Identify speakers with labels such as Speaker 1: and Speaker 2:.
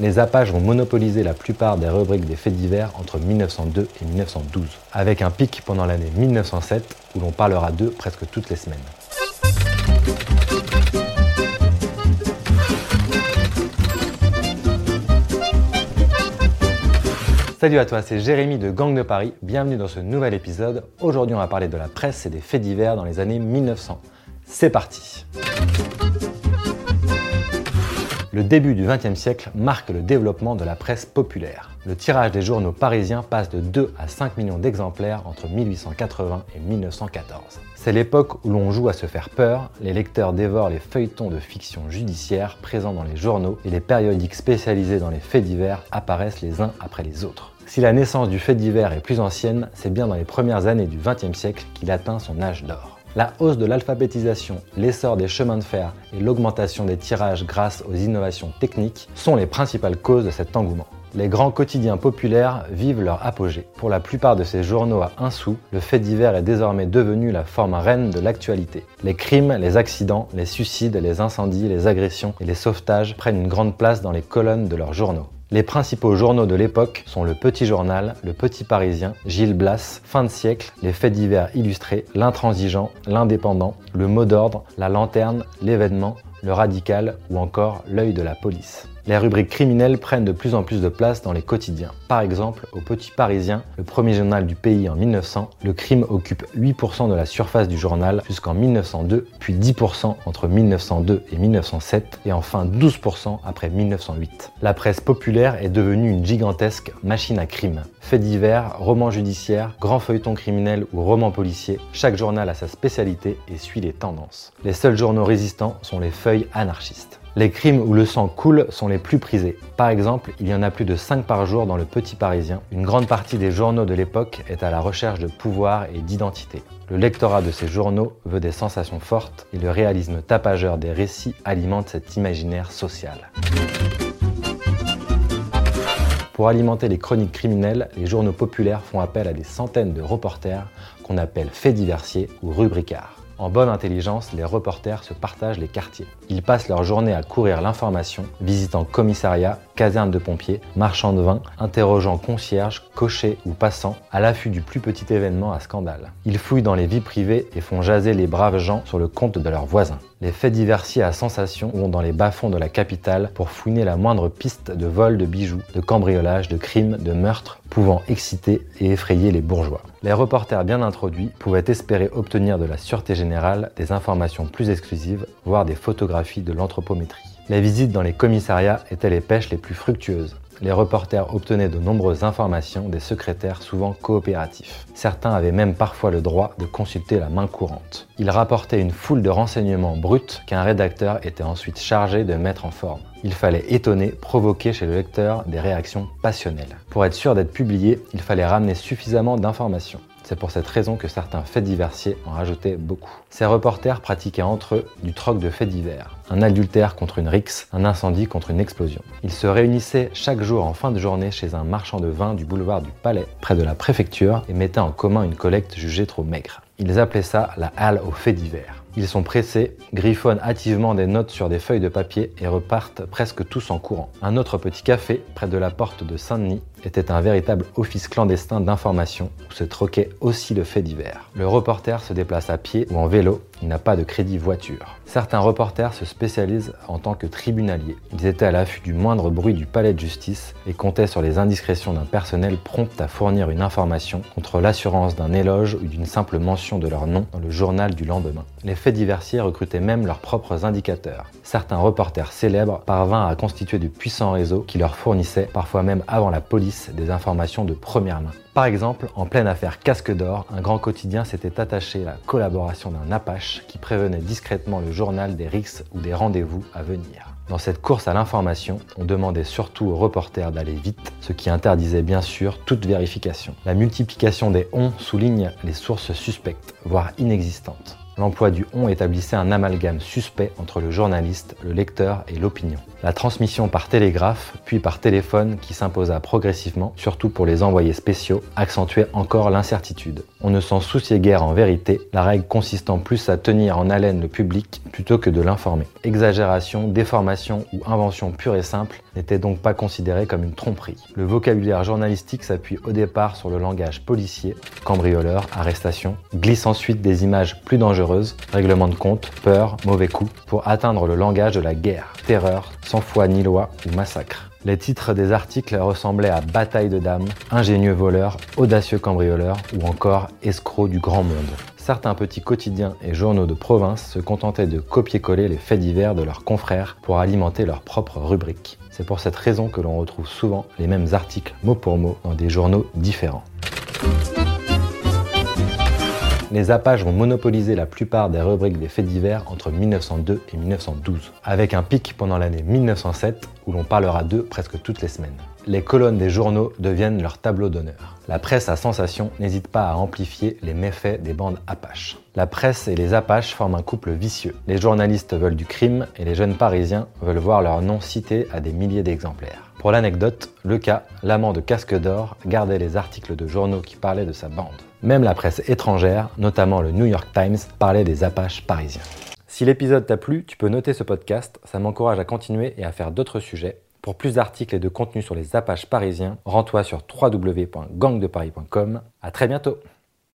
Speaker 1: Les Apaches vont monopoliser la plupart des rubriques des faits divers entre 1902 et 1912, avec un pic pendant l'année 1907 où l'on parlera d'eux presque toutes les semaines. Salut à toi, c'est Jérémy de Gang de Paris. Bienvenue dans ce nouvel épisode. Aujourd'hui, on va parler de la presse et des faits divers dans les années 1900. C'est parti Le début du XXe siècle marque le développement de la presse populaire. Le tirage des journaux parisiens passe de 2 à 5 millions d'exemplaires entre 1880 et 1914. C'est l'époque où l'on joue à se faire peur, les lecteurs dévorent les feuilletons de fiction judiciaire présents dans les journaux et les périodiques spécialisés dans les faits divers apparaissent les uns après les autres. Si la naissance du fait divers est plus ancienne, c'est bien dans les premières années du XXe siècle qu'il atteint son âge d'or. La hausse de l'alphabétisation, l'essor des chemins de fer et l'augmentation des tirages grâce aux innovations techniques sont les principales causes de cet engouement les grands quotidiens populaires vivent leur apogée. Pour la plupart de ces journaux à un sou, le fait divers est désormais devenu la forme reine de l'actualité. Les crimes, les accidents, les suicides, les incendies, les agressions et les sauvetages prennent une grande place dans les colonnes de leurs journaux. Les principaux journaux de l'époque sont le Petit Journal, le Petit Parisien, Gilles Blas, Fin de siècle, les Faits divers illustrés, l'Intransigeant, l'Indépendant, le Mot d'ordre, la Lanterne, l'événement, le Radical ou encore l'œil de la police les rubriques criminelles prennent de plus en plus de place dans les quotidiens. Par exemple, au Petit Parisien, le premier journal du pays en 1900, le crime occupe 8% de la surface du journal jusqu'en 1902, puis 10% entre 1902 et 1907, et enfin 12% après 1908. La presse populaire est devenue une gigantesque machine à crime. Faits divers, romans judiciaires, grands feuilletons criminels ou romans policiers, chaque journal a sa spécialité et suit les tendances. Les seuls journaux résistants sont les feuilles anarchistes. Les crimes où le sang coule sont les plus prisés. Par exemple, il y en a plus de 5 par jour dans le Petit Parisien. Une grande partie des journaux de l'époque est à la recherche de pouvoir et d'identité. Le lectorat de ces journaux veut des sensations fortes et le réalisme tapageur des récits alimente cet imaginaire social. Pour alimenter les chroniques criminelles, les journaux populaires font appel à des centaines de reporters qu'on appelle faits diversiers ou rubricards. En bonne intelligence, les reporters se partagent les quartiers. Ils passent leur journée à courir l'information, visitant commissariats, casernes de pompiers, marchands de vin, interrogeant concierges, cochers ou passants, à l'affût du plus petit événement à scandale. Ils fouillent dans les vies privées et font jaser les braves gens sur le compte de leurs voisins. Les faits diversiers à sensation vont dans les bas-fonds de la capitale pour fouiner la moindre piste de vol de bijoux, de cambriolage, de crimes, de meurtres, pouvant exciter et effrayer les bourgeois. Les reporters bien introduits pouvaient espérer obtenir de la Sûreté Générale des informations plus exclusives, voire des photographies de l'anthropométrie. Les visites dans les commissariats étaient les pêches les plus fructueuses. Les reporters obtenaient de nombreuses informations des secrétaires souvent coopératifs. Certains avaient même parfois le droit de consulter la main courante. Ils rapportaient une foule de renseignements bruts qu'un rédacteur était ensuite chargé de mettre en forme. Il fallait étonner, provoquer chez le lecteur des réactions passionnelles. Pour être sûr d'être publié, il fallait ramener suffisamment d'informations. C'est pour cette raison que certains faits diversiers en rajoutaient beaucoup. Ces reporters pratiquaient entre eux du troc de faits divers, un adultère contre une rixe, un incendie contre une explosion. Ils se réunissaient chaque jour en fin de journée chez un marchand de vin du boulevard du Palais, près de la préfecture, et mettaient en commun une collecte jugée trop maigre. Ils appelaient ça la halle aux faits divers. Ils sont pressés, griffonnent hâtivement des notes sur des feuilles de papier et repartent presque tous en courant. Un autre petit café, près de la porte de Saint-Denis, était un véritable office clandestin d'information où se troquait aussi le fait divers. Le reporter se déplace à pied ou en vélo, il n'a pas de crédit voiture. Certains reporters se spécialisent en tant que tribunaliers. Ils étaient à l'affût du moindre bruit du palais de justice et comptaient sur les indiscrétions d'un personnel prompt à fournir une information contre l'assurance d'un éloge ou d'une simple mention de leur nom dans le journal du lendemain. Les faits diversiers recrutaient même leurs propres indicateurs. Certains reporters célèbres parvinrent à constituer de puissants réseaux qui leur fournissaient, parfois même avant la police, des informations de première main. Par exemple, en pleine affaire Casque d'Or, un grand quotidien s'était attaché à la collaboration d'un Apache qui prévenait discrètement le journal des rixes ou des rendez-vous à venir. Dans cette course à l'information, on demandait surtout aux reporters d'aller vite, ce qui interdisait bien sûr toute vérification. La multiplication des on souligne les sources suspectes, voire inexistantes. L'emploi du on établissait un amalgame suspect entre le journaliste, le lecteur et l'opinion. La transmission par télégraphe, puis par téléphone qui s'imposa progressivement, surtout pour les envoyés spéciaux, accentuait encore l'incertitude. On ne s'en souciait guère en vérité, la règle consistant plus à tenir en haleine le public plutôt que de l'informer. Exagération, déformation ou invention pure et simple n'était donc pas considérée comme une tromperie. Le vocabulaire journalistique s'appuie au départ sur le langage policier, cambrioleur, arrestation, glisse ensuite des images plus dangereuses, règlement de compte, peur, mauvais coup, pour atteindre le langage de la guerre, terreur, sans foi ni loi ou massacre. Les titres des articles ressemblaient à Bataille de dames, Ingénieux voleur, Audacieux cambrioleur ou encore Escroc du grand monde. Certains petits quotidiens et journaux de province se contentaient de copier-coller les faits divers de leurs confrères pour alimenter leurs propres rubriques. C'est pour cette raison que l'on retrouve souvent les mêmes articles mot pour mot dans des journaux différents les Apaches vont monopoliser la plupart des rubriques des faits divers entre 1902 et 1912, avec un pic pendant l'année 1907 où l'on parlera d'eux presque toutes les semaines. Les colonnes des journaux deviennent leur tableau d'honneur. La presse à sensation n'hésite pas à amplifier les méfaits des bandes Apaches. La presse et les Apaches forment un couple vicieux. Les journalistes veulent du crime et les jeunes Parisiens veulent voir leur nom cité à des milliers d'exemplaires. Pour l'anecdote, le cas, l'amant de Casque d'Or, gardait les articles de journaux qui parlaient de sa bande. Même la presse étrangère, notamment le New York Times, parlait des Apaches parisiens. Si l'épisode t'a plu, tu peux noter ce podcast, ça m'encourage à continuer et à faire d'autres sujets. Pour plus d'articles et de contenus sur les Apaches parisiens, rends-toi sur www.gangdeparis.com. À très bientôt